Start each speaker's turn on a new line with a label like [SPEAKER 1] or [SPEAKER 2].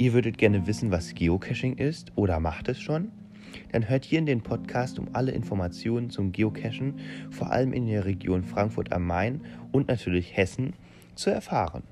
[SPEAKER 1] Ihr würdet gerne wissen, was Geocaching ist oder macht es schon? Dann hört hier in den Podcast, um alle Informationen zum Geocachen, vor allem in der Region Frankfurt am Main und natürlich Hessen, zu erfahren.